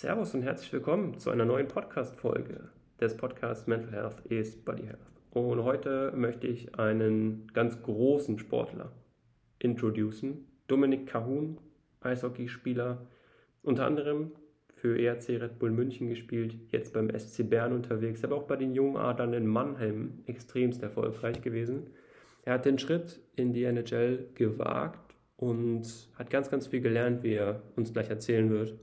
Servus und herzlich willkommen zu einer neuen Podcast-Folge des Podcasts Mental Health is Body Health. Und heute möchte ich einen ganz großen Sportler introducen. Dominik Cahun, Eishockeyspieler, unter anderem für ERC Red Bull München gespielt, jetzt beim SC Bern unterwegs, aber auch bei den jungen Adlern in Mannheim extremst erfolgreich gewesen. Er hat den Schritt in die NHL gewagt und hat ganz, ganz viel gelernt, wie er uns gleich erzählen wird.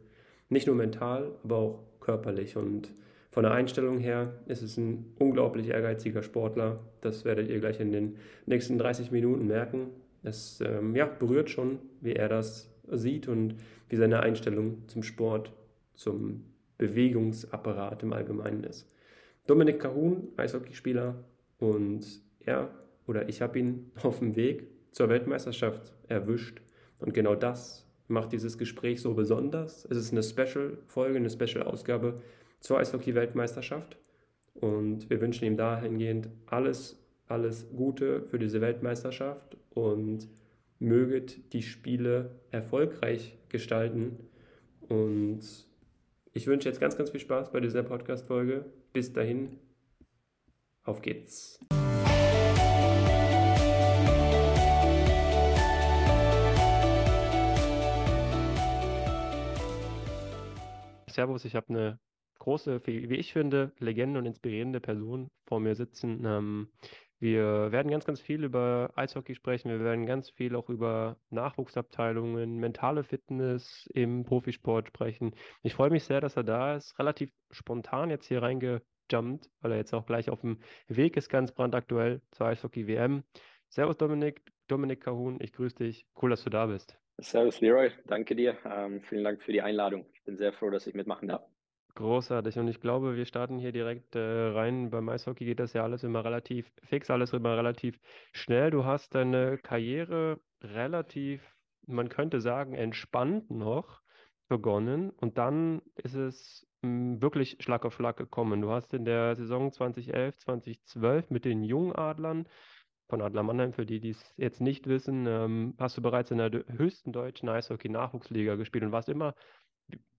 Nicht nur mental, aber auch körperlich. Und von der Einstellung her ist es ein unglaublich ehrgeiziger Sportler. Das werdet ihr gleich in den nächsten 30 Minuten merken. Es ähm, ja, berührt schon, wie er das sieht und wie seine Einstellung zum Sport, zum Bewegungsapparat im Allgemeinen ist. Dominik Cahun, Eishockeyspieler, und er oder ich habe ihn auf dem Weg zur Weltmeisterschaft erwischt. Und genau das macht dieses Gespräch so besonders. Es ist eine Special-Folge, eine Special-Ausgabe zur Eishockey-Weltmeisterschaft. Und wir wünschen ihm dahingehend alles, alles Gute für diese Weltmeisterschaft und möget die Spiele erfolgreich gestalten. Und ich wünsche jetzt ganz, ganz viel Spaß bei dieser Podcast-Folge. Bis dahin, auf geht's. Servus, ich habe eine große, wie ich finde, Legende und inspirierende Person vor mir sitzen. Ähm, wir werden ganz, ganz viel über Eishockey sprechen. Wir werden ganz viel auch über Nachwuchsabteilungen, mentale Fitness im Profisport sprechen. Ich freue mich sehr, dass er da ist. Relativ spontan jetzt hier reingejumpt, weil er jetzt auch gleich auf dem Weg ist, ganz brandaktuell zur Eishockey-WM. Servus Dominik, Dominik Kahun, ich grüße dich. Cool, dass du da bist. Servus Leroy, danke dir. Ähm, vielen Dank für die Einladung. Ich bin sehr froh, dass ich mitmachen darf. Großartig. Und ich glaube, wir starten hier direkt äh, rein. Beim Eishockey geht das ja alles immer relativ fix, alles immer relativ schnell. Du hast deine Karriere relativ, man könnte sagen, entspannt noch begonnen. Und dann ist es mh, hm, wirklich Schlag auf Schlag gekommen. Du hast in der Saison 2011, 2012 mit den Jungadlern von Adler Mannheim, für die, die es jetzt nicht wissen, ähm, hast du bereits in der höchsten deutschen Eishockey-Nachwuchsliga gespielt und warst immer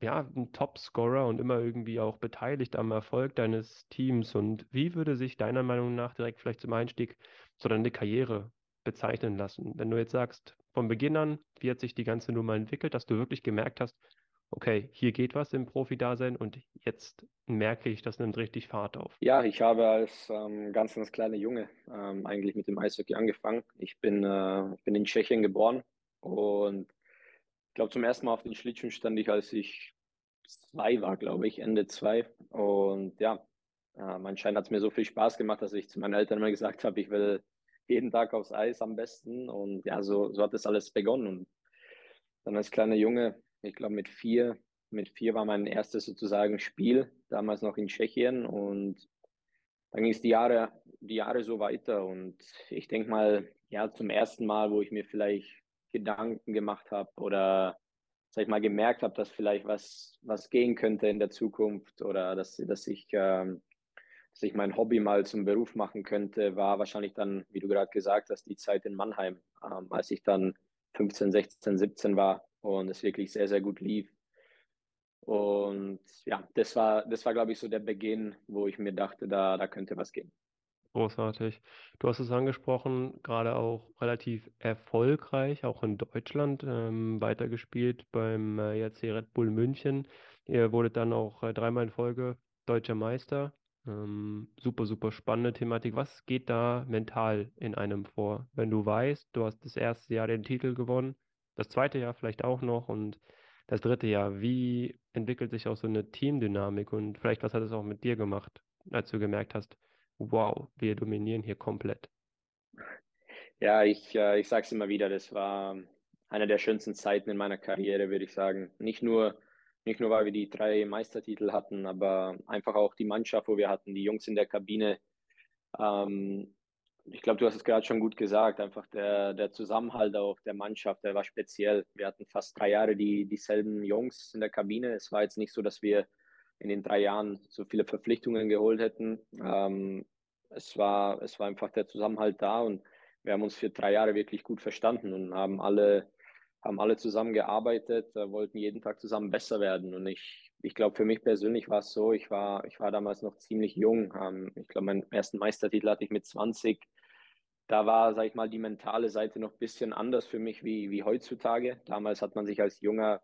ja, ein Top-Scorer und immer irgendwie auch beteiligt am Erfolg deines Teams. Und wie würde sich deiner Meinung nach direkt vielleicht zum Einstieg so deine Karriere bezeichnen lassen? Wenn du jetzt sagst, von Beginn an, wie hat sich die ganze Nummer entwickelt, dass du wirklich gemerkt hast, okay, hier geht was im Profi-Dasein und jetzt merke ich, das nimmt richtig Fahrt auf. Ja, ich habe als ähm, ganz, ganz kleiner Junge ähm, eigentlich mit dem Eishockey angefangen. Ich bin, äh, bin in Tschechien geboren und ich glaube, zum ersten Mal auf den Schlittschuhen stand ich, als ich zwei war, glaube ich, Ende zwei. Und ja, äh, anscheinend hat es mir so viel Spaß gemacht, dass ich zu meinen Eltern immer gesagt habe, ich will jeden Tag aufs Eis am besten. Und ja, so, so hat das alles begonnen. Und dann als kleiner Junge ich glaube, mit vier, mit vier war mein erstes sozusagen Spiel, damals noch in Tschechien. Und dann ging es die Jahre, die Jahre so weiter. Und ich denke mal, ja, zum ersten Mal, wo ich mir vielleicht Gedanken gemacht habe oder sag ich mal, gemerkt habe, dass vielleicht was, was gehen könnte in der Zukunft oder dass, dass ich ähm, dass ich mein Hobby mal zum Beruf machen könnte, war wahrscheinlich dann, wie du gerade gesagt hast, die Zeit in Mannheim, ähm, als ich dann 15, 16, 17 war und es wirklich sehr, sehr gut lief. Und ja, das war, das war, glaube ich, so der Beginn, wo ich mir dachte, da, da könnte was gehen. Großartig. Du hast es angesprochen, gerade auch relativ erfolgreich, auch in Deutschland, ähm, weitergespielt beim äh, ERC Red Bull München. Ihr wurdet dann auch äh, dreimal in Folge deutscher Meister. Ähm, super, super spannende Thematik. Was geht da mental in einem vor, wenn du weißt, du hast das erste Jahr den Titel gewonnen, das zweite Jahr vielleicht auch noch und das dritte Jahr. Wie entwickelt sich auch so eine Teamdynamik und vielleicht was hat es auch mit dir gemacht, als du gemerkt hast, wow, wir dominieren hier komplett? Ja, ich, äh, ich sage es immer wieder, das war eine der schönsten Zeiten in meiner Karriere, würde ich sagen. Nicht nur, nicht nur, weil wir die drei Meistertitel hatten, aber einfach auch die Mannschaft, wo wir hatten, die Jungs in der Kabine. Ähm, ich glaube, du hast es gerade schon gut gesagt, einfach der, der Zusammenhalt auch der Mannschaft, der war speziell. Wir hatten fast drei Jahre die, dieselben Jungs in der Kabine. Es war jetzt nicht so, dass wir in den drei Jahren so viele Verpflichtungen geholt hätten. Ähm, es, war, es war einfach der Zusammenhalt da und wir haben uns für drei Jahre wirklich gut verstanden und haben alle haben alle zusammen gearbeitet, äh, wollten jeden Tag zusammen besser werden. Und ich, ich glaube, für mich persönlich war es so, ich war, ich war damals noch ziemlich jung. Ähm, ich glaube, meinen ersten Meistertitel hatte ich mit 20. Da war, sag ich mal, die mentale Seite noch ein bisschen anders für mich wie, wie heutzutage. Damals hat man sich als junger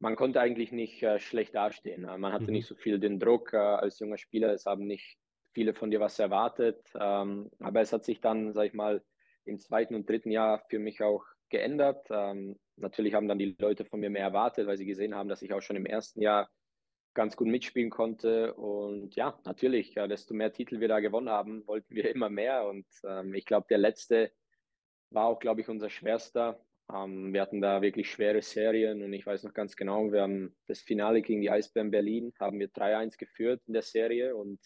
man konnte eigentlich nicht äh, schlecht dastehen. Man hatte mhm. nicht so viel den Druck äh, als junger Spieler. Es haben nicht viele von dir was erwartet. Ähm, aber es hat sich dann, sag ich mal, im zweiten und dritten Jahr für mich auch geändert. Ähm, natürlich haben dann die Leute von mir mehr erwartet, weil sie gesehen haben, dass ich auch schon im ersten Jahr ganz gut mitspielen konnte. Und ja, natürlich, ja, desto mehr Titel wir da gewonnen haben, wollten wir immer mehr. Und ähm, ich glaube, der letzte war auch, glaube ich, unser schwerster. Ähm, wir hatten da wirklich schwere Serien und ich weiß noch ganz genau, wir haben das Finale gegen die Eisbären Berlin, haben wir 3-1 geführt in der Serie und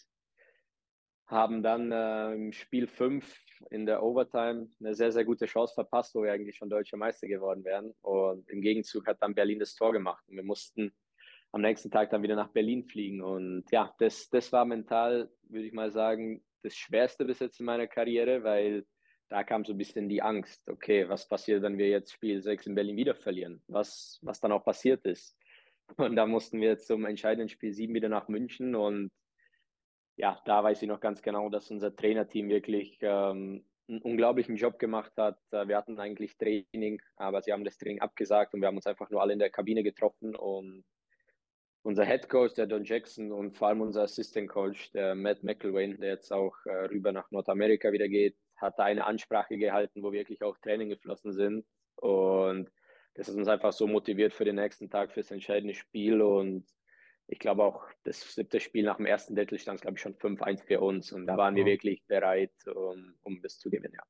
haben dann äh, im Spiel 5 in der Overtime eine sehr, sehr gute Chance verpasst, wo wir eigentlich schon deutscher Meister geworden wären. Und im Gegenzug hat dann Berlin das Tor gemacht. Und wir mussten am nächsten Tag dann wieder nach Berlin fliegen. Und ja, das, das war mental, würde ich mal sagen, das Schwerste bis jetzt in meiner Karriere, weil da kam so ein bisschen die Angst, okay, was passiert, wenn wir jetzt Spiel 6 in Berlin wieder verlieren? Was, was dann auch passiert ist. Und da mussten wir zum entscheidenden Spiel 7 wieder nach München und ja, da weiß ich noch ganz genau, dass unser Trainerteam wirklich ähm, einen unglaublichen Job gemacht hat. Äh, wir hatten eigentlich Training, aber sie haben das Training abgesagt und wir haben uns einfach nur alle in der Kabine getroffen und unser Head Coach, der Don Jackson und vor allem unser Assistant Coach, der Matt McElwain, der jetzt auch äh, rüber nach Nordamerika wieder geht, hat da eine Ansprache gehalten, wo wirklich auch Training geflossen sind und das hat uns einfach so motiviert für den nächsten Tag, für das entscheidende Spiel und ich glaube auch, das siebte Spiel nach dem ersten Drittel stand, glaube ich, schon 5-1 für uns. Und da waren wir wirklich bereit, um, um das zu gewinnen, ja.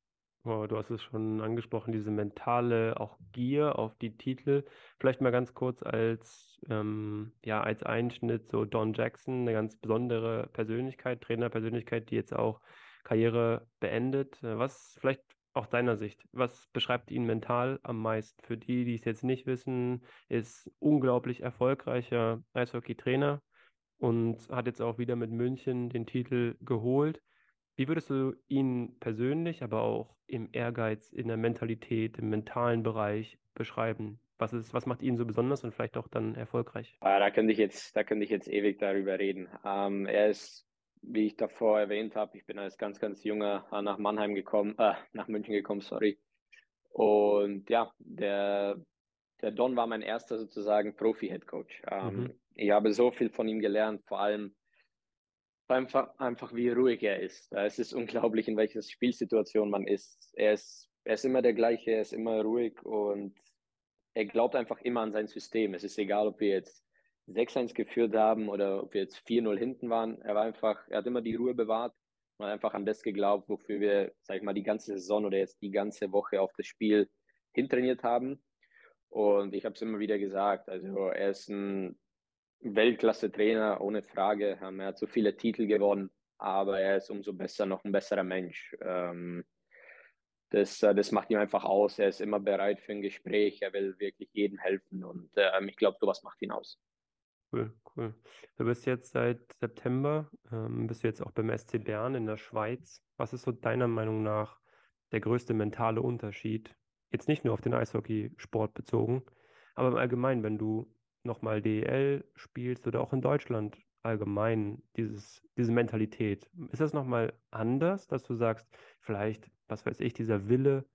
Oh, du hast es schon angesprochen, diese mentale auch Gier auf die Titel. Vielleicht mal ganz kurz als, ähm, ja, als Einschnitt so Don Jackson, eine ganz besondere Persönlichkeit, Trainerpersönlichkeit, die jetzt auch Karriere beendet. Was vielleicht aus deiner Sicht, was beschreibt ihn mental am meisten? Für die, die es jetzt nicht wissen, ist unglaublich erfolgreicher Eishockey-Trainer und hat jetzt auch wieder mit München den Titel geholt. Wie würdest du ihn persönlich, aber auch im Ehrgeiz, in der Mentalität, im mentalen Bereich beschreiben? Was ist, was macht ihn so besonders und vielleicht auch dann erfolgreich? Ah, da könnte ich jetzt, da könnte ich jetzt ewig darüber reden. Ähm, er ist wie ich davor erwähnt habe, ich bin als ganz, ganz junger nach Mannheim gekommen, äh, nach München gekommen, sorry. Und ja, der, der Don war mein erster sozusagen Profi-Headcoach. Ähm, mhm. Ich habe so viel von ihm gelernt, vor allem einfach, einfach wie ruhig er ist. Es ist unglaublich, in welcher Spielsituation man ist. Er ist, er ist immer der gleiche, er ist immer ruhig und er glaubt einfach immer an sein System. Es ist egal, ob wir jetzt 6-1 geführt haben oder ob wir jetzt 4-0 hinten waren. Er war einfach, er hat immer die Ruhe bewahrt und einfach an das geglaubt, wofür wir, sag ich mal, die ganze Saison oder jetzt die ganze Woche auf das Spiel hintrainiert haben. Und ich habe es immer wieder gesagt, also er ist ein Weltklasse-Trainer, ohne Frage. Ähm, er hat so viele Titel gewonnen, aber er ist umso besser, noch ein besserer Mensch. Ähm, das, äh, das macht ihm einfach aus. Er ist immer bereit für ein Gespräch. Er will wirklich jedem helfen und ähm, ich glaube, sowas macht ihn aus. Cool, cool. Du bist jetzt seit September, bist du jetzt auch beim SC Bern in der Schweiz. Was ist so deiner Meinung nach der größte mentale Unterschied? Jetzt nicht nur auf den Eishockeysport bezogen, aber im Allgemeinen, wenn du nochmal DEL spielst oder auch in Deutschland allgemein, dieses, diese Mentalität. Ist das nochmal anders, dass du sagst, vielleicht, was weiß ich, dieser Wille,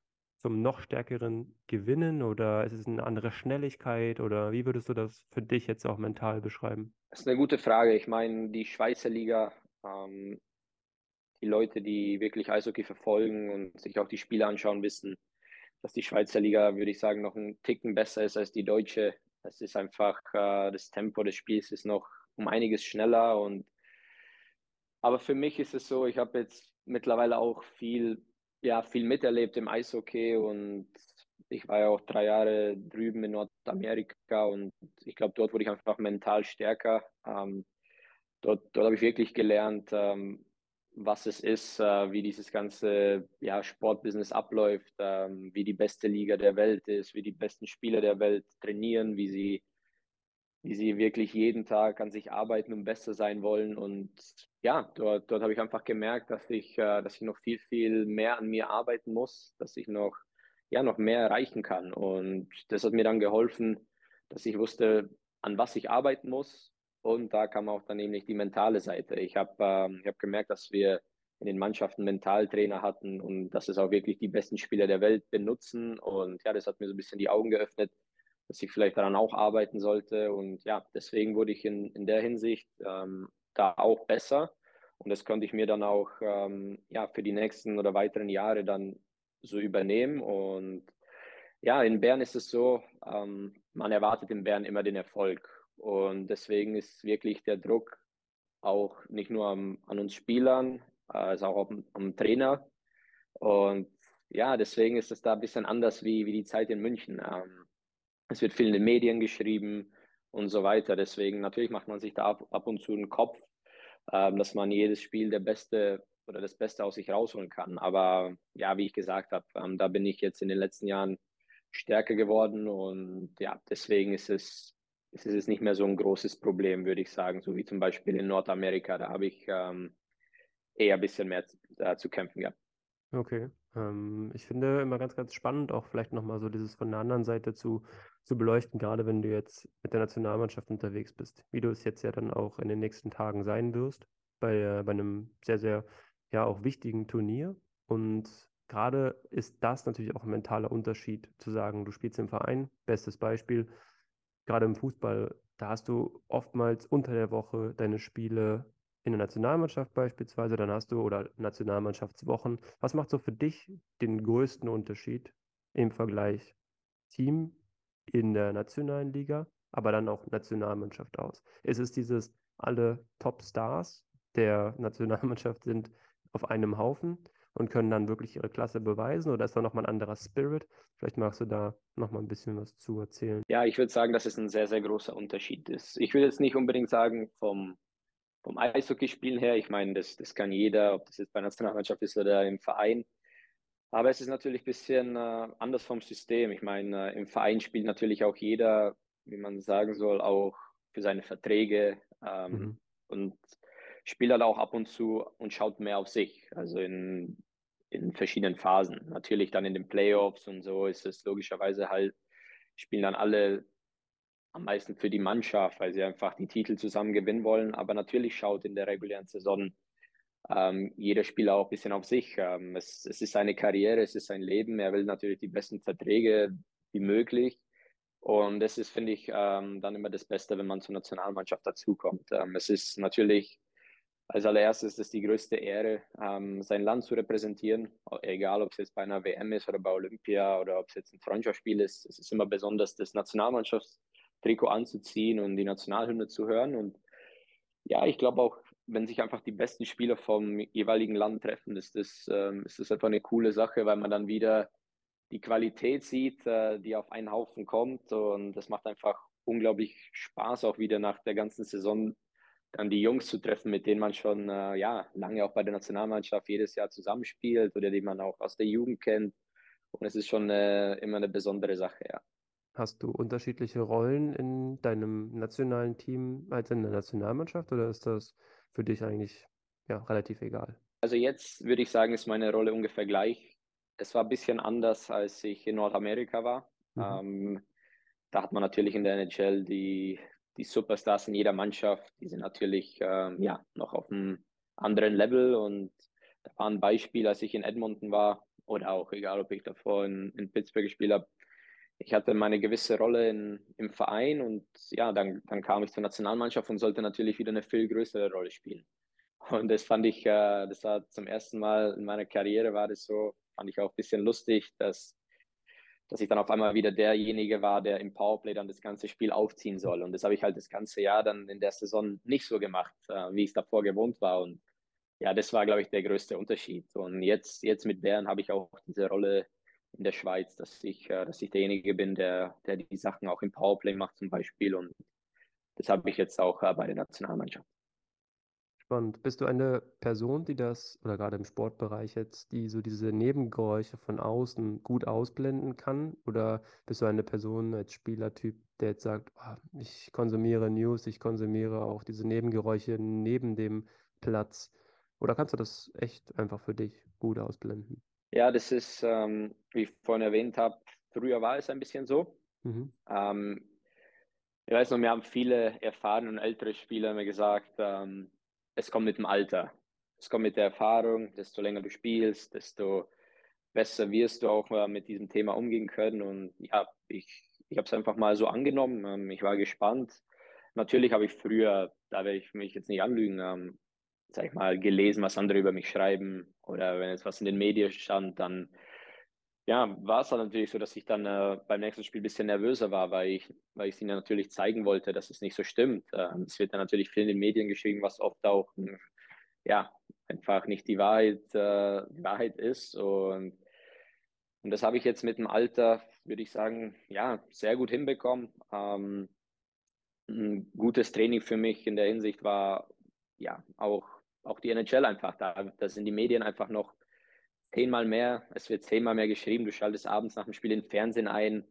zum noch stärkeren Gewinnen oder ist es eine andere Schnelligkeit oder wie würdest du das für dich jetzt auch mental beschreiben? Das ist eine gute Frage. Ich meine, die Schweizer Liga, ähm, die Leute, die wirklich Eishockey verfolgen und sich auch die Spiele anschauen, wissen, dass die Schweizer Liga, würde ich sagen, noch einen Ticken besser ist als die deutsche. Es ist einfach, äh, das Tempo des Spiels ist noch um einiges schneller und aber für mich ist es so, ich habe jetzt mittlerweile auch viel ja, viel miterlebt im Eishockey und ich war ja auch drei Jahre drüben in Nordamerika und ich glaube, dort wurde ich einfach mental stärker. Ähm, dort dort habe ich wirklich gelernt, ähm, was es ist, äh, wie dieses ganze ja, Sportbusiness abläuft, ähm, wie die beste Liga der Welt ist, wie die besten Spieler der Welt trainieren, wie sie, wie sie wirklich jeden Tag an sich arbeiten und besser sein wollen. Und ja, dort, dort habe ich einfach gemerkt, dass ich, äh, dass ich noch viel, viel mehr an mir arbeiten muss, dass ich noch ja noch mehr erreichen kann. Und das hat mir dann geholfen, dass ich wusste, an was ich arbeiten muss. Und da kam auch dann nämlich die mentale Seite. Ich habe ähm, hab gemerkt, dass wir in den Mannschaften Mentaltrainer hatten und dass es auch wirklich die besten Spieler der Welt benutzen. Und ja, das hat mir so ein bisschen die Augen geöffnet, dass ich vielleicht daran auch arbeiten sollte. Und ja, deswegen wurde ich in, in der Hinsicht ähm, da auch besser. Und das konnte ich mir dann auch ähm, ja, für die nächsten oder weiteren Jahre dann so übernehmen. Und ja, in Bern ist es so, ähm, man erwartet in Bern immer den Erfolg. Und deswegen ist wirklich der Druck auch nicht nur am, an uns Spielern, äh, ist auch am, am, Trainer. Und ja, deswegen ist es da ein bisschen anders wie, wie die Zeit in München. Ähm, es wird viel in den Medien geschrieben und so weiter. Deswegen natürlich macht man sich da ab, ab und zu einen Kopf, ähm, dass man jedes Spiel der Beste oder das Beste aus sich rausholen kann. Aber ja, wie ich gesagt habe, ähm, da bin ich jetzt in den letzten Jahren stärker geworden und ja, deswegen ist es, ist es nicht mehr so ein großes Problem, würde ich sagen, so wie zum Beispiel in Nordamerika. Da habe ich ähm, eher ein bisschen mehr äh, zu kämpfen gehabt. Okay. Ähm, ich finde immer ganz, ganz spannend, auch vielleicht nochmal so dieses von der anderen Seite zu, zu beleuchten, gerade wenn du jetzt mit der Nationalmannschaft unterwegs bist, wie du es jetzt ja dann auch in den nächsten Tagen sein wirst, bei, äh, bei einem sehr, sehr, ja, auch wichtigen Turnier. Und gerade ist das natürlich auch ein mentaler Unterschied, zu sagen, du spielst im Verein, bestes Beispiel, gerade im Fußball, da hast du oftmals unter der Woche deine Spiele in der Nationalmannschaft beispielsweise, dann hast du oder Nationalmannschaftswochen. Was macht so für dich den größten Unterschied im Vergleich Team in der nationalen Liga, aber dann auch Nationalmannschaft aus? Ist es dieses, alle Top-Stars der Nationalmannschaft sind auf einem Haufen und können dann wirklich ihre Klasse beweisen oder ist da nochmal ein anderer Spirit? Vielleicht magst du da nochmal ein bisschen was zu erzählen. Ja, ich würde sagen, dass es ein sehr, sehr großer Unterschied ist. Ich will jetzt nicht unbedingt sagen vom vom Eishockeyspielen her. Ich meine, das, das kann jeder, ob das jetzt bei der Nationalmannschaft ist oder im Verein. Aber es ist natürlich ein bisschen äh, anders vom System. Ich meine, äh, im Verein spielt natürlich auch jeder, wie man sagen soll, auch für seine Verträge ähm, mhm. und spielt halt auch ab und zu und schaut mehr auf sich. Also in, in verschiedenen Phasen. Natürlich dann in den Playoffs und so ist es logischerweise halt, spielen dann alle am meisten für die Mannschaft, weil sie einfach die Titel zusammen gewinnen wollen. Aber natürlich schaut in der regulären Saison ähm, jeder Spieler auch ein bisschen auf sich. Ähm, es, es, ist seine Karriere, es ist sein Leben. Er will natürlich die besten Verträge wie möglich. Und das ist, finde ich, ähm, dann immer das Beste, wenn man zur Nationalmannschaft dazukommt. Ähm, es ist natürlich als allererstes ist die größte Ehre, ähm, sein Land zu repräsentieren, egal ob es jetzt bei einer WM ist oder bei Olympia oder ob es jetzt ein Freundschaftsspiel ist. Es ist immer besonders das Nationalmannschafts Trikot anzuziehen und die Nationalhymne zu hören. Und ja, ich glaube auch, wenn sich einfach die besten Spieler vom jeweiligen Land treffen, ist das, ähm, ist das einfach eine coole Sache, weil man dann wieder die Qualität sieht, äh, die auf einen Haufen kommt. Und das macht einfach unglaublich Spaß, auch wieder nach der ganzen Saison dann die Jungs zu treffen, mit denen man schon äh, ja, lange auch bei der Nationalmannschaft jedes Jahr zusammenspielt oder die man auch aus der Jugend kennt. Und es ist schon äh, immer eine besondere Sache, ja. Hast du unterschiedliche Rollen in deinem nationalen Team als in der Nationalmannschaft oder ist das für dich eigentlich ja, relativ egal? Also jetzt würde ich sagen, ist meine Rolle ungefähr gleich. Es war ein bisschen anders, als ich in Nordamerika war. Mhm. Ähm, da hat man natürlich in der NHL die, die Superstars in jeder Mannschaft, die sind natürlich ähm, ja, noch auf einem anderen Level. Und da war ein Beispiel, als ich in Edmonton war, oder auch egal, ob ich davor in, in Pittsburgh gespielt habe, ich hatte meine gewisse Rolle in, im Verein und ja, dann, dann kam ich zur Nationalmannschaft und sollte natürlich wieder eine viel größere Rolle spielen. Und das fand ich, äh, das war zum ersten Mal in meiner Karriere war das so, fand ich auch ein bisschen lustig, dass, dass ich dann auf einmal wieder derjenige war, der im Powerplay dann das ganze Spiel aufziehen soll. Und das habe ich halt das ganze Jahr dann in der Saison nicht so gemacht, äh, wie ich es davor gewohnt war. Und ja, das war, glaube ich, der größte Unterschied. Und jetzt, jetzt mit Bern habe ich auch diese Rolle in der Schweiz, dass ich, äh, dass ich derjenige bin, der, der die Sachen auch im Powerplay macht zum Beispiel. Und das habe ich jetzt auch äh, bei der Nationalmannschaft. Spannend. Bist du eine Person, die das, oder gerade im Sportbereich jetzt, die so diese Nebengeräusche von außen gut ausblenden kann? Oder bist du eine Person als Spielertyp, der jetzt sagt, oh, ich konsumiere News, ich konsumiere auch diese Nebengeräusche neben dem Platz? Oder kannst du das echt einfach für dich gut ausblenden? Ja, das ist, ähm, wie ich vorhin erwähnt habe, früher war es ein bisschen so. Mhm. Ähm, ich weiß noch, mir haben viele erfahrene und ältere Spieler mir gesagt, ähm, es kommt mit dem Alter. Es kommt mit der Erfahrung, desto länger du spielst, desto besser wirst du auch mal mit diesem Thema umgehen können. Und ja, ich, ich habe es einfach mal so angenommen. Ähm, ich war gespannt. Natürlich habe ich früher, da werde ich mich jetzt nicht anlügen, ähm, sag ich mal, gelesen, was andere über mich schreiben oder wenn jetzt was in den Medien stand, dann ja, war es dann natürlich so, dass ich dann äh, beim nächsten Spiel ein bisschen nervöser war, weil ich, weil ich ihnen natürlich zeigen wollte, dass es nicht so stimmt. Ähm, es wird dann natürlich viel in den Medien geschrieben, was oft auch ja, einfach nicht die Wahrheit, äh, die Wahrheit ist. Und, und das habe ich jetzt mit dem Alter, würde ich sagen, ja, sehr gut hinbekommen. Ähm, ein gutes Training für mich in der Hinsicht war ja auch, auch die NHL einfach da. Da sind die Medien einfach noch zehnmal mehr, es wird zehnmal mehr geschrieben. Du schaltest abends nach dem Spiel den Fernsehen ein.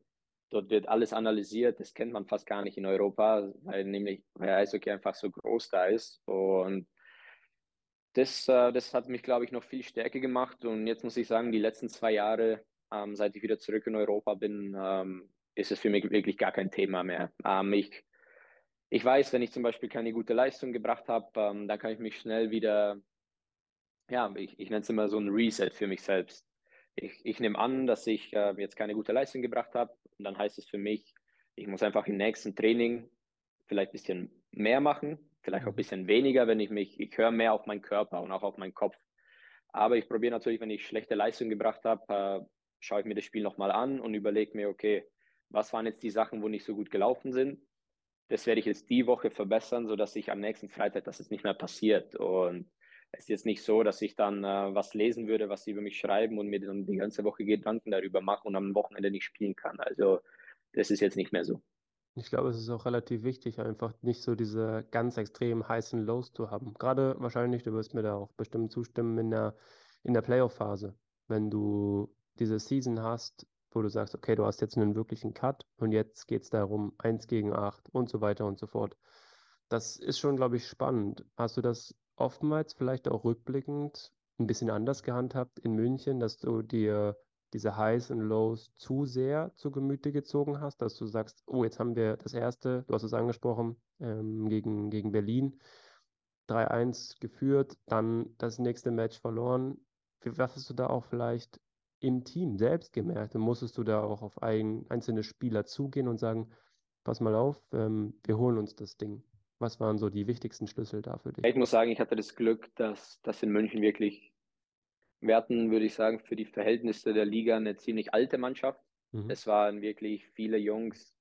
Dort wird alles analysiert. Das kennt man fast gar nicht in Europa, weil nämlich weil Eishockey einfach so groß da ist. Und das, äh, das hat mich, glaube ich, noch viel stärker gemacht. Und jetzt muss ich sagen, die letzten zwei Jahre, ähm, seit ich wieder zurück in Europa bin, ähm, ist es für mich wirklich gar kein Thema mehr. Ähm, ich, ich weiß, wenn ich zum Beispiel keine gute Leistung gebracht habe, dann kann ich mich schnell wieder, ja, ich, ich nenne es immer so ein Reset für mich selbst. Ich, ich nehme an, dass ich äh, jetzt keine gute Leistung gebracht habe und dann heißt es für mich, ich muss einfach im nächsten Training vielleicht ein bisschen mehr machen, vielleicht auch ein mhm. bisschen weniger, wenn ich mich, ich höre mehr auf meinen Körper und auch auf meinen Kopf. Aber ich probiere natürlich, wenn ich schlechte Leistung gebracht habe, äh, schaue ich mir das Spiel nochmal an und überlege mir, okay, was waren jetzt die Sachen, wo nicht so gut gelaufen sind? Das werde ich jetzt die Woche verbessern, sodass ich am nächsten Freitag, dass es nicht mehr passiert. Und es ist jetzt nicht so, dass ich dann äh, was lesen würde, was sie über mich schreiben und mir dann die ganze Woche Gedanken darüber mache und am Wochenende nicht spielen kann. Also das ist jetzt nicht mehr so. Ich glaube, es ist auch relativ wichtig, einfach nicht so diese ganz extrem heißen Lows zu haben. Gerade wahrscheinlich, du wirst mir da auch bestimmt zustimmen, in der, in der Playoff-Phase. Wenn du diese Season hast, wo du sagst, okay, du hast jetzt einen wirklichen Cut und jetzt geht es darum, 1 gegen 8 und so weiter und so fort. Das ist schon, glaube ich, spannend. Hast du das oftmals vielleicht auch rückblickend ein bisschen anders gehandhabt in München, dass du dir diese Highs und Lows zu sehr zu Gemüte gezogen hast, dass du sagst, oh, jetzt haben wir das erste, du hast es angesprochen, ähm, gegen, gegen Berlin, 3-1 geführt, dann das nächste Match verloren. Was hast du da auch vielleicht im Team selbst gemerkt? Und musstest du da auch auf ein, einzelne Spieler zugehen und sagen, pass mal auf, ähm, wir holen uns das Ding? Was waren so die wichtigsten Schlüssel da für dich? Ich muss sagen, ich hatte das Glück, dass das in München wirklich wir hatten, würde ich sagen, für die Verhältnisse der Liga eine ziemlich alte Mannschaft. Mhm. Es waren wirklich viele Jungs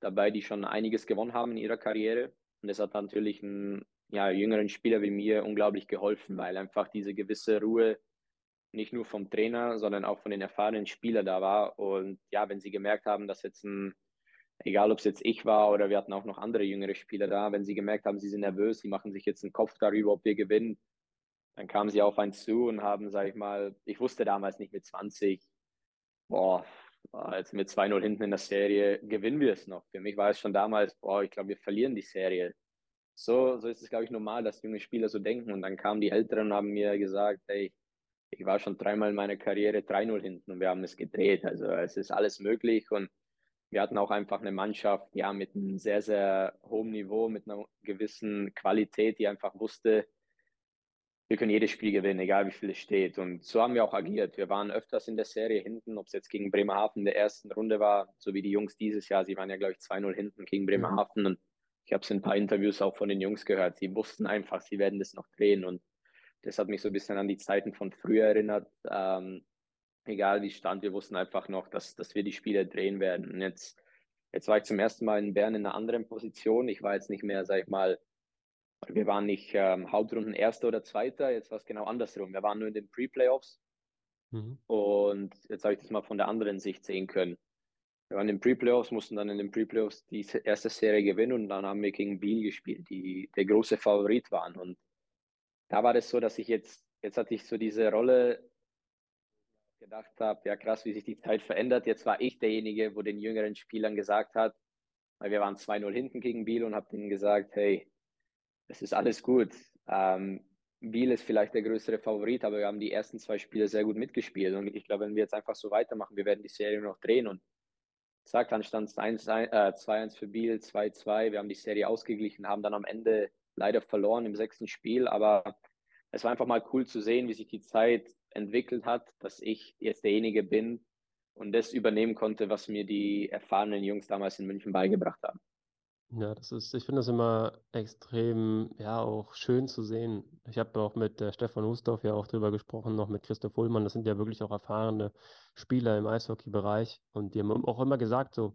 dabei, die schon einiges gewonnen haben in ihrer Karriere. Und das hat natürlich einen ja, jüngeren Spieler wie mir unglaublich geholfen, weil einfach diese gewisse Ruhe nicht nur vom Trainer, sondern auch von den erfahrenen Spielern da war. Und ja, wenn sie gemerkt haben, dass jetzt ein, egal ob es jetzt ich war oder wir hatten auch noch andere jüngere Spieler da, wenn sie gemerkt haben, sie sind nervös, sie machen sich jetzt einen Kopf darüber, ob wir gewinnen, dann kamen sie auf einen zu und haben, sag ich mal, ich wusste damals nicht mit 20, boah, jetzt mit 2-0 hinten in der Serie gewinnen wir es noch. Für mich war es schon damals, boah, ich glaube, wir verlieren die Serie. So, so ist es, glaube ich, normal, dass junge Spieler so denken. Und dann kamen die Älteren und haben mir gesagt, hey, ich war schon dreimal in meiner Karriere 3-0 hinten und wir haben es gedreht. Also es ist alles möglich und wir hatten auch einfach eine Mannschaft, ja, mit einem sehr, sehr hohen Niveau, mit einer gewissen Qualität, die einfach wusste, wir können jedes Spiel gewinnen, egal wie viel es steht. Und so haben wir auch agiert. Wir waren öfters in der Serie hinten, ob es jetzt gegen Bremerhaven in der ersten Runde war, so wie die Jungs dieses Jahr. Sie waren ja, glaube ich, 2-0 hinten gegen Bremerhaven. Und ich habe es in ein paar Interviews auch von den Jungs gehört. Sie wussten einfach, sie werden das noch drehen. Und das hat mich so ein bisschen an die Zeiten von früher erinnert. Ähm, egal wie stand, wir wussten einfach noch, dass, dass wir die Spiele drehen werden. Und jetzt, jetzt war ich zum ersten Mal in Bern in einer anderen Position. Ich war jetzt nicht mehr, sag ich mal, wir waren nicht ähm, Hauptrunden Erster oder Zweiter, jetzt war es genau andersrum. Wir waren nur in den Pre-Playoffs. Mhm. Und jetzt habe ich das mal von der anderen Sicht sehen können. Wir waren in den Pre-Playoffs, mussten dann in den Pre-Playoffs die erste Serie gewinnen und dann haben wir gegen Biel gespielt, die der große Favorit waren. Und da war das so, dass ich jetzt, jetzt hatte ich so diese Rolle gedacht habe, ja krass, wie sich die Zeit verändert. Jetzt war ich derjenige, wo den jüngeren Spielern gesagt hat, weil wir waren 2-0 hinten gegen Biel und habe denen gesagt, hey, es ist alles gut. Ähm, Biel ist vielleicht der größere Favorit, aber wir haben die ersten zwei Spiele sehr gut mitgespielt. Und ich glaube, wenn wir jetzt einfach so weitermachen, wir werden die Serie noch drehen. Und zack, dann stand es 2-1 für Biel, 2-2. Wir haben die Serie ausgeglichen, haben dann am Ende leider verloren im sechsten Spiel. Aber es war einfach mal cool zu sehen, wie sich die Zeit entwickelt hat, dass ich jetzt derjenige bin und das übernehmen konnte, was mir die erfahrenen Jungs damals in München beigebracht haben. Ja, das ist, ich finde das immer extrem, ja, auch schön zu sehen. Ich habe auch mit äh, Stefan Husdorf ja auch drüber gesprochen, noch mit Christoph Ullmann. Das sind ja wirklich auch erfahrene Spieler im Eishockey-Bereich. Und die haben auch immer gesagt, so,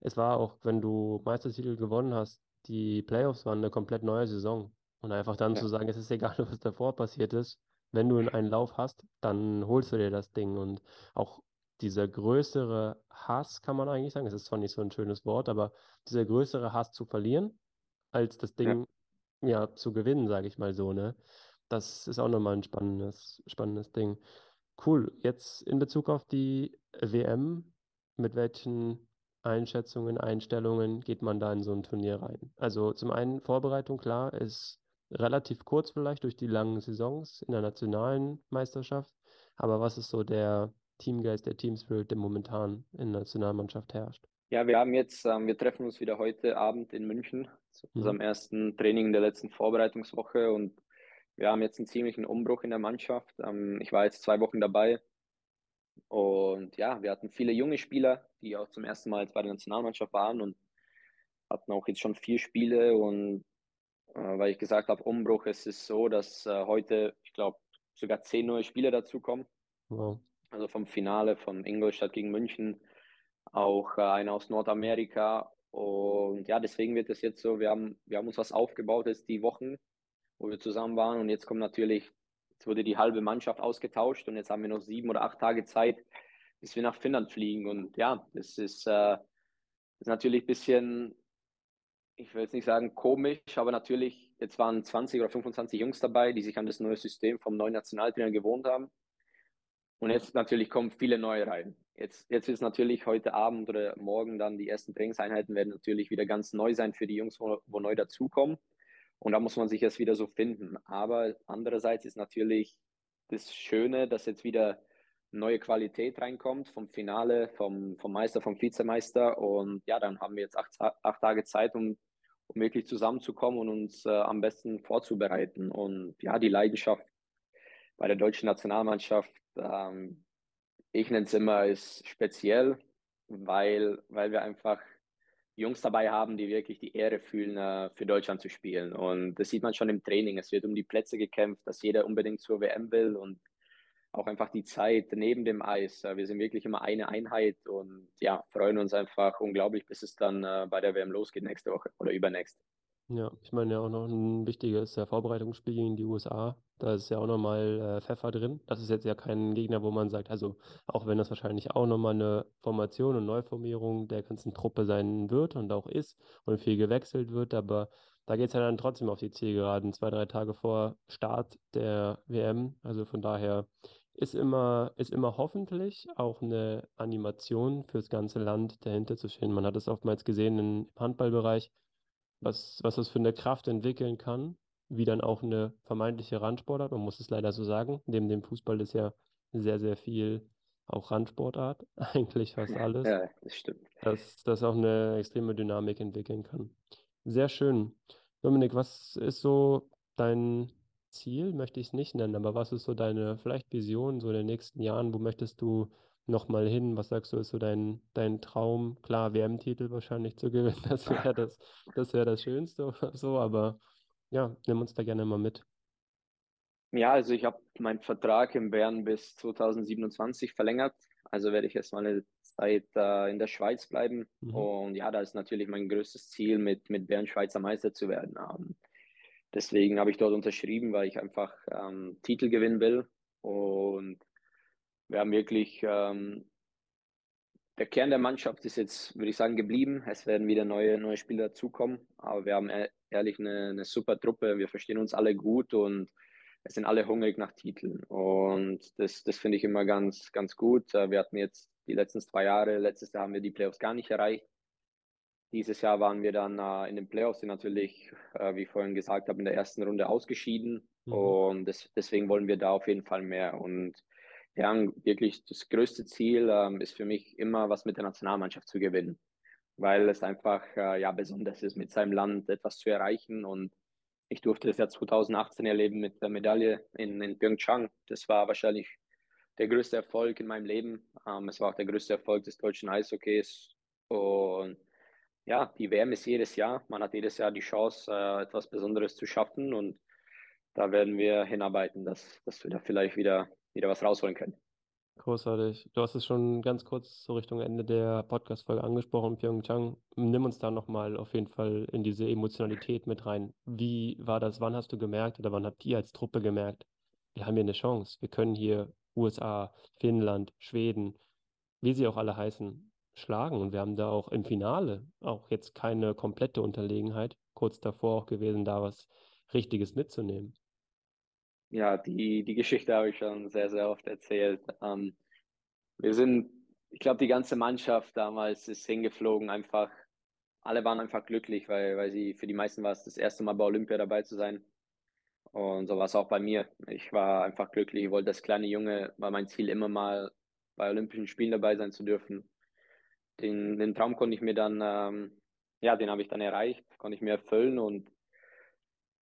es war auch, wenn du Meistertitel gewonnen hast, die Playoffs waren eine komplett neue Saison. Und einfach dann ja. zu sagen, es ist egal, was davor passiert ist, wenn du einen Lauf hast, dann holst du dir das Ding. Und auch dieser größere Hass, kann man eigentlich sagen, es ist zwar nicht so ein schönes Wort, aber dieser größere Hass zu verlieren, als das Ding ja, ja zu gewinnen, sage ich mal so, ne? Das ist auch nochmal ein spannendes, spannendes Ding. Cool. Jetzt in Bezug auf die WM, mit welchen Einschätzungen, Einstellungen geht man da in so ein Turnier rein? Also zum einen Vorbereitung, klar, ist relativ kurz vielleicht durch die langen Saisons in der nationalen Meisterschaft. Aber was ist so der Teamgeist, der Teamspirit, der momentan in der Nationalmannschaft herrscht? Ja, wir haben jetzt, ähm, wir treffen uns wieder heute Abend in München zu mhm. unserem ersten Training der letzten Vorbereitungswoche und wir haben jetzt einen ziemlichen Umbruch in der Mannschaft. Ähm, ich war jetzt zwei Wochen dabei und ja, wir hatten viele junge Spieler, die auch zum ersten Mal bei der Nationalmannschaft waren und hatten auch jetzt schon vier Spiele und weil ich gesagt habe, Umbruch, es ist so, dass äh, heute, ich glaube, sogar zehn neue Spieler dazukommen. Wow also vom Finale von Ingolstadt gegen München, auch äh, einer aus Nordamerika. Und ja, deswegen wird es jetzt so, wir haben, wir haben uns was aufgebaut jetzt die Wochen, wo wir zusammen waren. Und jetzt kommt natürlich, jetzt wurde die halbe Mannschaft ausgetauscht und jetzt haben wir noch sieben oder acht Tage Zeit, bis wir nach Finnland fliegen. Und ja, das ist, äh, das ist natürlich ein bisschen, ich will jetzt nicht sagen komisch, aber natürlich, jetzt waren 20 oder 25 Jungs dabei, die sich an das neue System vom neuen Nationaltrainer gewohnt haben. Und jetzt natürlich kommen viele neue rein. Jetzt, jetzt ist natürlich heute Abend oder morgen dann die ersten Trainingseinheiten werden natürlich wieder ganz neu sein für die Jungs, wo, wo neu dazukommen. Und da muss man sich jetzt wieder so finden. Aber andererseits ist natürlich das Schöne, dass jetzt wieder neue Qualität reinkommt vom Finale, vom, vom Meister, vom Vizemeister. Und ja, dann haben wir jetzt acht, acht Tage Zeit, um, um wirklich zusammenzukommen und uns äh, am besten vorzubereiten. Und ja, die Leidenschaft bei der deutschen Nationalmannschaft ähm, ich nenne es immer, ist speziell, weil, weil wir einfach Jungs dabei haben, die wirklich die Ehre fühlen, äh, für Deutschland zu spielen. Und das sieht man schon im Training. Es wird um die Plätze gekämpft, dass jeder unbedingt zur WM will und auch einfach die Zeit neben dem Eis. Wir sind wirklich immer eine Einheit und ja, freuen uns einfach unglaublich, bis es dann äh, bei der WM losgeht nächste Woche oder übernächste. Ja, ich meine ja auch noch ein wichtiges äh, Vorbereitungsspiel gegen die USA. Da ist ja auch nochmal äh, Pfeffer drin. Das ist jetzt ja kein Gegner, wo man sagt, also auch wenn das wahrscheinlich auch nochmal eine Formation und Neuformierung der ganzen Truppe sein wird und auch ist und viel gewechselt wird, aber da geht es ja dann trotzdem auf die Zielgeraden, zwei, drei Tage vor Start der WM. Also von daher ist immer, ist immer hoffentlich auch eine Animation fürs ganze Land dahinter zu stehen. Man hat es oftmals gesehen im Handballbereich was, was das für eine Kraft entwickeln kann, wie dann auch eine vermeintliche Randsportart, man muss es leider so sagen, neben dem Fußball ist ja sehr, sehr viel auch Randsportart, eigentlich fast alles. Ja, das stimmt. Dass das auch eine extreme Dynamik entwickeln kann. Sehr schön. Dominik, was ist so dein Ziel, möchte ich es nicht nennen, aber was ist so deine vielleicht Vision so in den nächsten Jahren? Wo möchtest du nochmal hin? Was sagst du, ist so dein, dein Traum? Klar, WM-Titel wahrscheinlich zu gewinnen, das wäre das, das, wär das Schönste oder so, aber ja, nimm uns da gerne mal mit. Ja, also ich habe meinen Vertrag in Bern bis 2027 verlängert. Also werde ich erstmal eine Zeit äh, in der Schweiz bleiben. Mhm. Und ja, da ist natürlich mein größtes Ziel, mit, mit Bern Schweizer Meister zu werden. Ähm, deswegen habe ich dort unterschrieben, weil ich einfach ähm, Titel gewinnen will. Und wir haben wirklich, ähm, der Kern der Mannschaft ist jetzt, würde ich sagen, geblieben. Es werden wieder neue, neue Spieler dazukommen, aber wir haben e-, ehrlich eine, eine super Truppe. Wir verstehen uns alle gut und es sind alle hungrig nach Titeln. Und das, das finde ich immer ganz, ganz gut. Äh, wir hatten jetzt die letzten zwei Jahre, letztes Jahr haben wir die Playoffs gar nicht erreicht. Dieses Jahr waren wir dann äh, in den Playoffs, natürlich, äh, wie ich vorhin gesagt habe, in der ersten Runde ausgeschieden. Mhm. Und das, deswegen wollen wir da auf jeden Fall mehr. Und ja, wirklich das größte Ziel ähm, ist für mich immer, was mit der Nationalmannschaft zu gewinnen. Weil es einfach äh, ja besonders ist, mit seinem Land etwas zu erreichen. Und ich durfte es ja 2018 erleben mit der Medaille in, in Pyeongchang. Das war wahrscheinlich der größte Erfolg in meinem Leben. Ähm, es war auch der größte Erfolg des deutschen Eishockeys. Und ja, die WM ist jedes Jahr. Man hat jedes Jahr die Chance, äh, etwas Besonderes zu schaffen. Und da werden wir hinarbeiten, dass, dass wir da vielleicht wieder, wieder was rausholen können. Großartig. Du hast es schon ganz kurz so Richtung Ende der Podcast-Folge angesprochen, Pyeongchang. Nimm uns da nochmal auf jeden Fall in diese Emotionalität mit rein. Wie war das? Wann hast du gemerkt oder wann habt ihr als Truppe gemerkt, wir haben hier eine Chance. Wir können hier USA, Finnland, Schweden, wie sie auch alle heißen, schlagen. Und wir haben da auch im Finale auch jetzt keine komplette Unterlegenheit. Kurz davor auch gewesen, da was Richtiges mitzunehmen. Ja, die, die Geschichte habe ich schon sehr, sehr oft erzählt. Ähm, wir sind, ich glaube, die ganze Mannschaft damals ist hingeflogen, einfach, alle waren einfach glücklich, weil, weil sie, für die meisten war es das erste Mal bei Olympia dabei zu sein. Und so war es auch bei mir. Ich war einfach glücklich, ich wollte als kleine Junge, war mein Ziel immer mal bei Olympischen Spielen dabei sein zu dürfen. Den, den Traum konnte ich mir dann, ähm, ja, den habe ich dann erreicht, konnte ich mir erfüllen und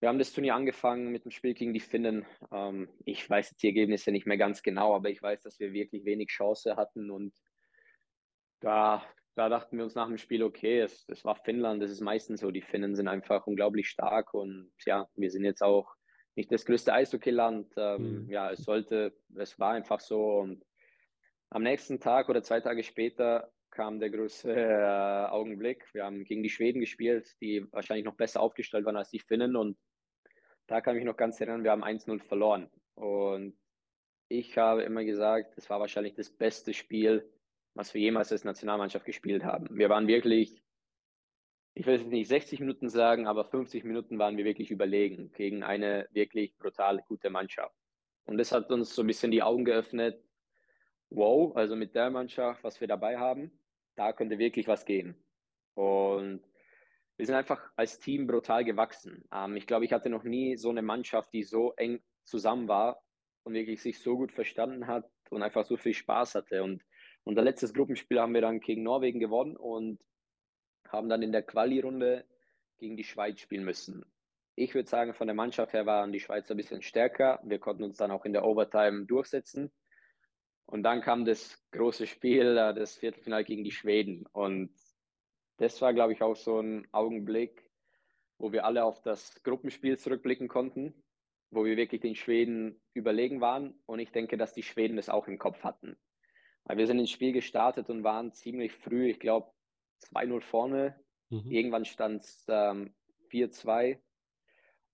wir haben das Turnier angefangen mit dem Spiel gegen die Finnen. Ähm, ich weiß jetzt die Ergebnisse nicht mehr ganz genau, aber ich weiß, dass wir wirklich wenig Chance hatten und da, da dachten wir uns nach dem Spiel, okay, es, es war Finnland, das ist meistens so, die Finnen sind einfach unglaublich stark und ja, wir sind jetzt auch nicht das größte Eishockeyland. Ähm, mhm. Ja, es sollte, es war einfach so und am nächsten Tag oder zwei Tage später kam der größte äh, Augenblick. Wir haben gegen die Schweden gespielt, die wahrscheinlich noch besser aufgestellt waren als die Finnen und da kann ich mich noch ganz erinnern, wir haben 1-0 verloren. Und ich habe immer gesagt, das war wahrscheinlich das beste Spiel, was wir jemals als Nationalmannschaft gespielt haben. Wir waren wirklich, ich will jetzt nicht 60 Minuten sagen, aber 50 Minuten waren wir wirklich überlegen gegen eine wirklich brutal gute Mannschaft. Und das hat uns so ein bisschen die Augen geöffnet. Wow, also mit der Mannschaft, was wir dabei haben, da könnte wirklich was gehen. Und wir sind einfach als Team brutal gewachsen. Ähm, ich glaube, ich hatte noch nie so eine Mannschaft, die so eng zusammen war und wirklich sich so gut verstanden hat und einfach so viel Spaß hatte. Und unser letztes Gruppenspiel haben wir dann gegen Norwegen gewonnen und haben dann in der Quali-Runde gegen die Schweiz spielen müssen. Ich würde sagen, von der Mannschaft her waren die Schweizer ein bisschen stärker. Wir konnten uns dann auch in der Overtime durchsetzen. Und dann kam das große Spiel, äh, das Viertelfinale gegen die Schweden. Und das war, glaube ich, auch so ein Augenblick, wo wir alle auf das Gruppenspiel zurückblicken konnten, wo wir wirklich den Schweden überlegen waren. Und ich denke, dass die Schweden das auch im Kopf hatten. Weil wir sind ins Spiel gestartet und waren ziemlich früh, ich glaube, 2-0 vorne. Mhm. Irgendwann stand es ähm, 4-2.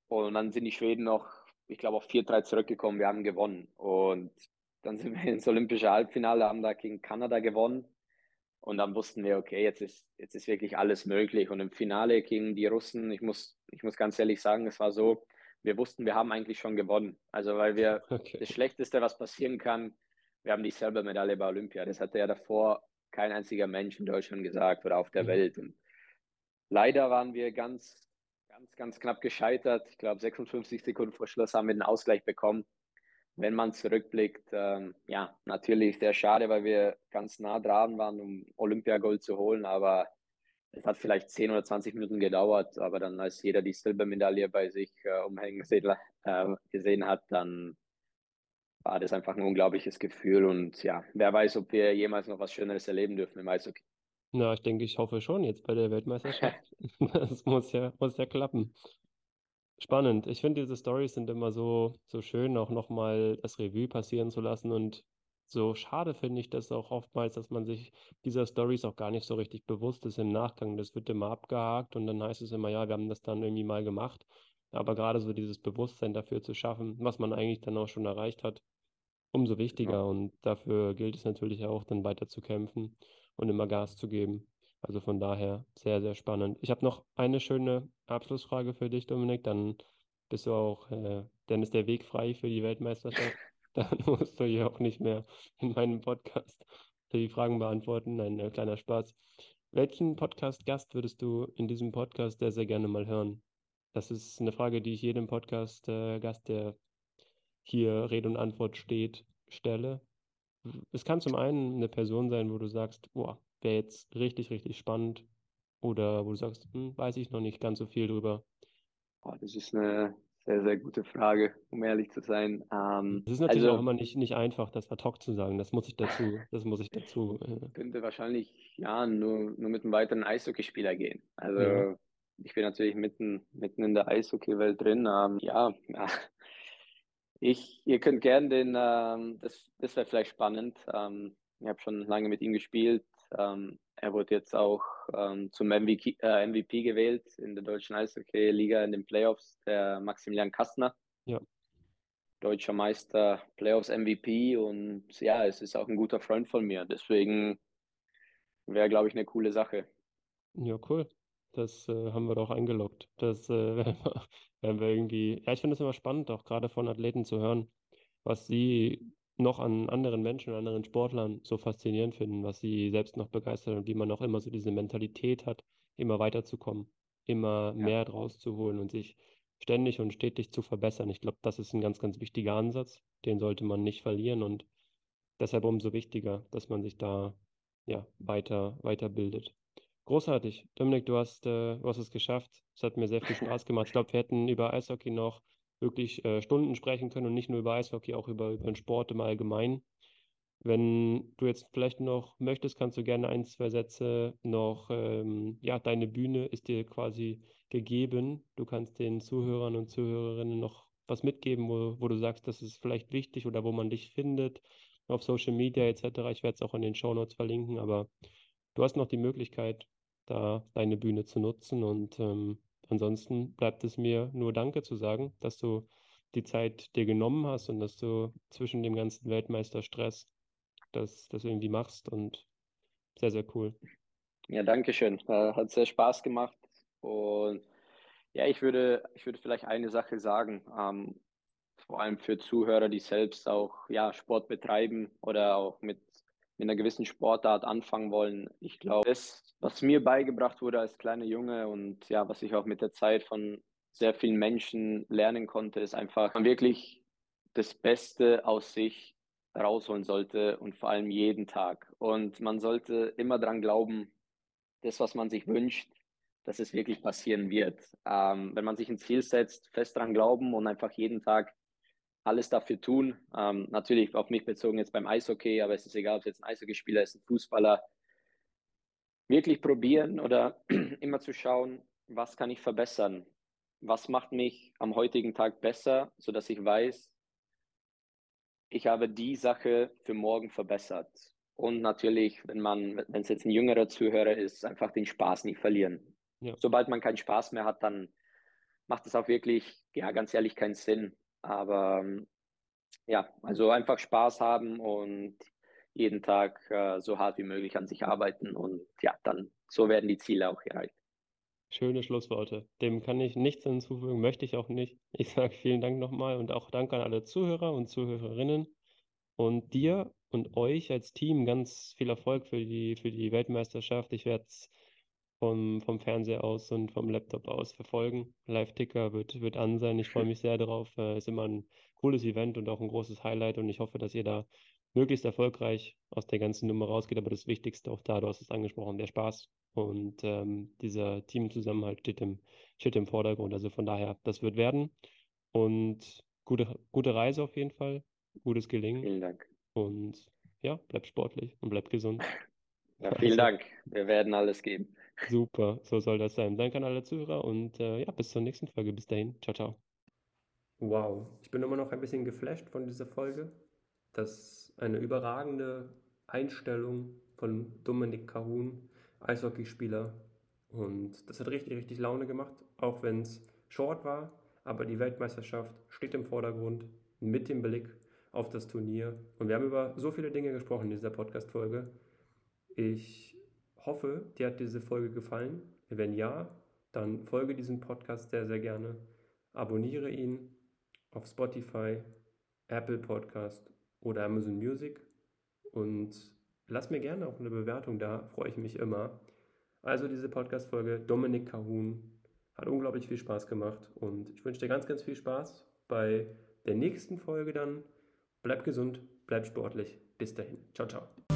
Und dann sind die Schweden noch, ich glaube, auf 4-3 zurückgekommen. Wir haben gewonnen. Und dann sind wir ins Olympische Halbfinale, haben da gegen Kanada gewonnen. Und dann wussten wir, okay, jetzt ist, jetzt ist wirklich alles möglich. Und im Finale gegen die Russen, ich muss, ich muss ganz ehrlich sagen, es war so, wir wussten, wir haben eigentlich schon gewonnen. Also, weil wir okay. das Schlechteste, was passieren kann, wir haben die Silbermedaille bei Olympia. Das hatte ja davor kein einziger Mensch in Deutschland gesagt oder auf der mhm. Welt. Und leider waren wir ganz, ganz, ganz knapp gescheitert. Ich glaube, 56 Sekunden vor Schluss haben wir den Ausgleich bekommen wenn man zurückblickt, ähm, ja, natürlich sehr schade, weil wir ganz nah dran waren, um Olympiagold zu holen, aber es hat vielleicht 10 oder 20 Minuten gedauert, aber dann, als jeder die Silbermedaille bei sich äh, umhängen gesehen, äh, gesehen hat, dann war das einfach ein unglaubliches Gefühl und ja, wer weiß, ob wir jemals noch was Schöneres erleben dürfen im Eishockey. Na, ich denke, ich hoffe schon jetzt bei der Weltmeisterschaft. das muss ja, muss ja klappen. Spannend. Ich finde, diese Stories sind immer so, so schön, auch nochmal das Revue passieren zu lassen. Und so schade finde ich das auch oftmals, dass man sich dieser Stories auch gar nicht so richtig bewusst ist im Nachgang. Das wird immer abgehakt und dann heißt es immer, ja, wir haben das dann irgendwie mal gemacht. Aber gerade so dieses Bewusstsein dafür zu schaffen, was man eigentlich dann auch schon erreicht hat, umso wichtiger. Ja. Und dafür gilt es natürlich auch, dann weiter zu kämpfen und immer Gas zu geben. Also von daher sehr, sehr spannend. Ich habe noch eine schöne Abschlussfrage für dich, Dominik. Dann bist du auch, äh, dann ist der Weg frei für die Weltmeisterschaft. Dann musst du hier auch nicht mehr in meinem Podcast die Fragen beantworten. Ein äh, kleiner Spaß. Welchen Podcast-Gast würdest du in diesem Podcast sehr, sehr gerne mal hören? Das ist eine Frage, die ich jedem Podcast-Gast, der hier Rede und Antwort steht, stelle. Es kann zum einen eine Person sein, wo du sagst, boah, wäre jetzt richtig, richtig spannend. Oder wo du sagst, hm, weiß ich noch nicht ganz so viel drüber. Oh, das ist eine sehr, sehr gute Frage, um ehrlich zu sein. Ähm, das ist natürlich also, auch immer nicht, nicht einfach, das ad hoc zu sagen. Das muss ich dazu, das muss ich dazu. Äh. Könnte wahrscheinlich ja nur, nur mit einem weiteren Eishockeyspieler gehen. Also ja. ich bin natürlich mitten, mitten in der Eishockeywelt drin. Ähm, ja, ja, ich, ihr könnt gerne den, ähm, das, das wäre vielleicht spannend. Ähm, ich habe schon lange mit ihm gespielt. Ähm, er wurde jetzt auch ähm, zum MVP, äh, MVP gewählt in der deutschen Eishockey-Liga in den Playoffs, der Maximilian Kastner. Ja. Deutscher Meister, Playoffs MVP und ja, es ist auch ein guter Freund von mir. Deswegen wäre, glaube ich, eine coole Sache. Ja, cool. Das äh, haben wir doch eingeloggt. Das äh, werden wir irgendwie. Ja, ich finde es immer spannend, auch gerade von Athleten zu hören, was sie noch an anderen Menschen, anderen Sportlern so faszinierend finden, was sie selbst noch begeistert und wie man auch immer so diese Mentalität hat, immer weiterzukommen, immer ja. mehr draus zu holen und sich ständig und stetig zu verbessern. Ich glaube, das ist ein ganz, ganz wichtiger Ansatz. Den sollte man nicht verlieren und deshalb umso wichtiger, dass man sich da ja weiter weiterbildet. Großartig. Dominik, du hast, äh, du hast es geschafft. Es hat mir sehr viel Spaß gemacht. Ich glaube, wir hätten über Eishockey noch wirklich äh, Stunden sprechen können und nicht nur über Eishockey, auch über, über den Sport im Allgemeinen. Wenn du jetzt vielleicht noch möchtest, kannst du gerne ein, zwei Sätze noch, ähm, ja, deine Bühne ist dir quasi gegeben. Du kannst den Zuhörern und Zuhörerinnen noch was mitgeben, wo, wo du sagst, das ist vielleicht wichtig oder wo man dich findet, auf Social Media etc. Ich werde es auch in den Show Notes verlinken, aber du hast noch die Möglichkeit, da deine Bühne zu nutzen. Und ähm, ansonsten bleibt es mir nur Danke zu sagen, dass du die Zeit dir genommen hast und dass du zwischen dem ganzen Weltmeisterstress das, das irgendwie machst und sehr, sehr cool. Ja, danke schön. Hat sehr Spaß gemacht. Und ja, ich würde, ich würde vielleicht eine Sache sagen, ähm, vor allem für Zuhörer, die selbst auch ja, Sport betreiben oder auch mit mit einer gewissen Sportart anfangen wollen. Ich glaube, das, was mir beigebracht wurde als kleiner Junge und ja, was ich auch mit der Zeit von sehr vielen Menschen lernen konnte, ist einfach, man wirklich das Beste aus sich rausholen sollte und vor allem jeden Tag. Und man sollte immer daran glauben, das, was man sich wünscht, dass es wirklich passieren wird. Ähm, wenn man sich ein Ziel setzt, fest daran glauben und einfach jeden Tag alles dafür tun. Ähm, natürlich auf mich bezogen jetzt beim Eishockey, aber es ist egal, ob es jetzt ein Eishockeyspieler ist, ein Fußballer. Wirklich probieren oder immer zu schauen, was kann ich verbessern? Was macht mich am heutigen Tag besser, sodass ich weiß, ich habe die Sache für morgen verbessert. Und natürlich, wenn man, wenn es jetzt ein jüngerer Zuhörer ist, einfach den Spaß nicht verlieren. Ja. Sobald man keinen Spaß mehr hat, dann macht es auch wirklich, ja, ganz ehrlich, keinen Sinn. Aber ähm, ja, also einfach Spaß haben und jeden Tag äh, so hart wie möglich an sich arbeiten und ja, dann so werden die Ziele auch erreicht. Schöne Schlussworte. Dem kann ich nichts hinzufügen, möchte ich auch nicht. Ich sage vielen Dank nochmal und auch Dank an alle Zuhörer und Zuhörerinnen und dir und euch als Team ganz viel Erfolg für die, für die Weltmeisterschaft. Ich werde es vom, vom Fernseher aus und vom Laptop aus verfolgen. Live-Ticker wird, wird an sein. Ich freue mich sehr darauf. Äh, ist immer ein cooles Event und auch ein großes Highlight und ich hoffe, dass ihr da möglichst erfolgreich aus der ganzen Nummer rausgeht. Aber das Wichtigste auch da, du hast es angesprochen, der Spaß und ähm, dieser Teamzusammenhalt steht im, steht im Vordergrund. Also von daher, das wird werden und gute, gute Reise auf jeden Fall, gutes Gelingen. Vielen Dank. Und ja, bleib sportlich und bleib gesund. Ja, vielen also, Dank. Wir werden alles geben. Super, so soll das sein. Danke an alle Zuhörer und äh, ja, bis zur nächsten Folge. Bis dahin. Ciao, ciao. Wow, ich bin immer noch ein bisschen geflasht von dieser Folge. Das ist eine überragende Einstellung von Dominik Kahun, Eishockeyspieler. Und das hat richtig, richtig Laune gemacht, auch wenn es short war. Aber die Weltmeisterschaft steht im Vordergrund mit dem Blick auf das Turnier. Und wir haben über so viele Dinge gesprochen in dieser Podcast-Folge. Ich hoffe, dir hat diese Folge gefallen. Wenn ja, dann folge diesem Podcast sehr, sehr gerne. Abonniere ihn auf Spotify, Apple Podcast oder Amazon Music und lass mir gerne auch eine Bewertung da, freue ich mich immer. Also diese Podcast-Folge Dominik Kahun hat unglaublich viel Spaß gemacht und ich wünsche dir ganz, ganz viel Spaß bei der nächsten Folge dann. Bleib gesund, bleib sportlich. Bis dahin. Ciao, ciao.